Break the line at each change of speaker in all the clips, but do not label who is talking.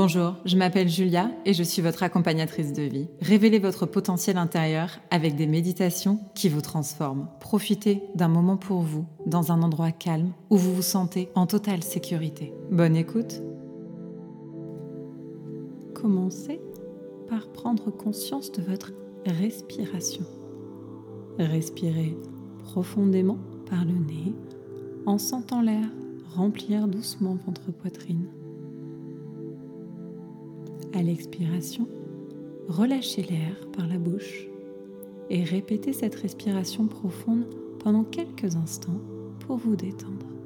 Bonjour, je m'appelle Julia et je suis votre accompagnatrice de vie. Révélez votre potentiel intérieur avec des méditations qui vous transforment. Profitez d'un moment pour vous, dans un endroit calme où vous vous sentez en totale sécurité. Bonne écoute. Commencez par prendre conscience de votre respiration. Respirez profondément par le nez en sentant l'air remplir doucement votre poitrine. À l'expiration, relâchez l'air par la bouche et répétez cette respiration profonde pendant quelques instants pour vous détendre.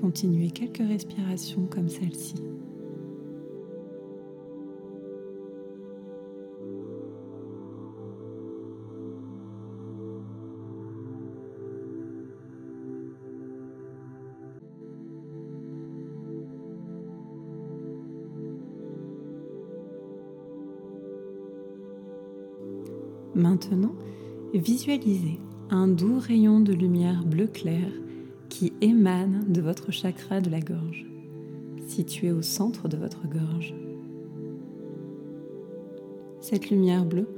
Continuez quelques respirations comme celle-ci. Maintenant, visualisez un doux rayon de lumière bleu clair qui émane de votre chakra de la gorge, situé au centre de votre gorge. Cette lumière bleue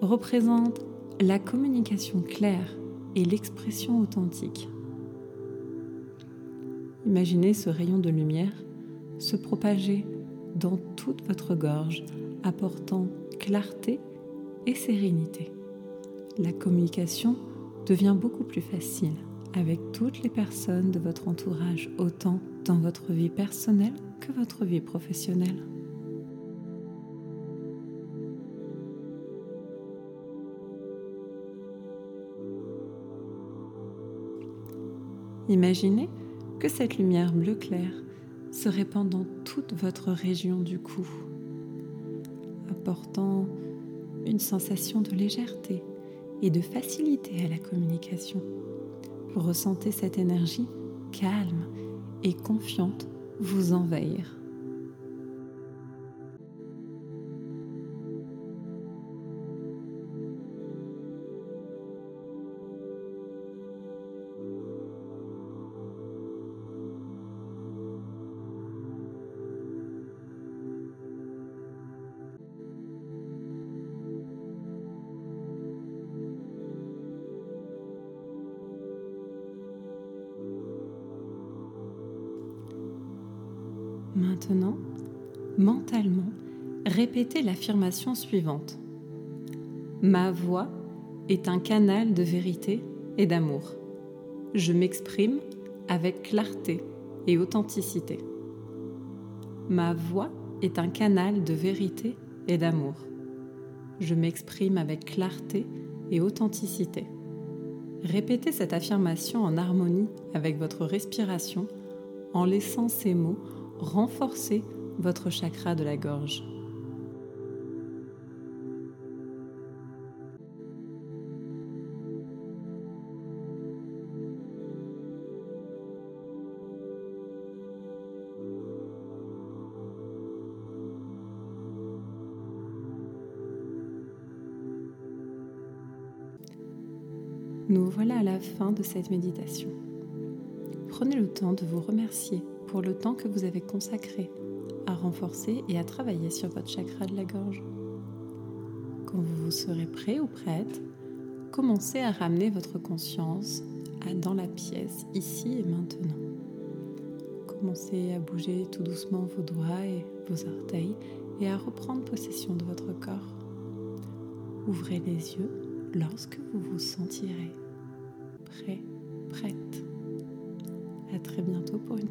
représente la communication claire et l'expression authentique. Imaginez ce rayon de lumière se propager dans toute votre gorge, apportant clarté et sérénité. La communication devient beaucoup plus facile avec toutes les personnes de votre entourage, autant dans votre vie personnelle que votre vie professionnelle. Imaginez que cette lumière bleu clair se répand dans toute votre région du cou, apportant une sensation de légèreté et de facilité à la communication ressentez cette énergie calme et confiante vous envahir. Maintenant, mentalement, répétez l'affirmation suivante. Ma voix est un canal de vérité et d'amour. Je m'exprime avec clarté et authenticité. Ma voix est un canal de vérité et d'amour. Je m'exprime avec clarté et authenticité. Répétez cette affirmation en harmonie avec votre respiration en laissant ces mots renforcez votre chakra de la gorge. Nous voilà à la fin de cette méditation. Prenez le temps de vous remercier pour le temps que vous avez consacré à renforcer et à travailler sur votre chakra de la gorge. Quand vous serez prêt ou prête, commencez à ramener votre conscience dans la pièce, ici et maintenant. Commencez à bouger tout doucement vos doigts et vos orteils et à reprendre possession de votre corps. Ouvrez les yeux lorsque vous vous sentirez prêt, prête. À très bientôt pour une.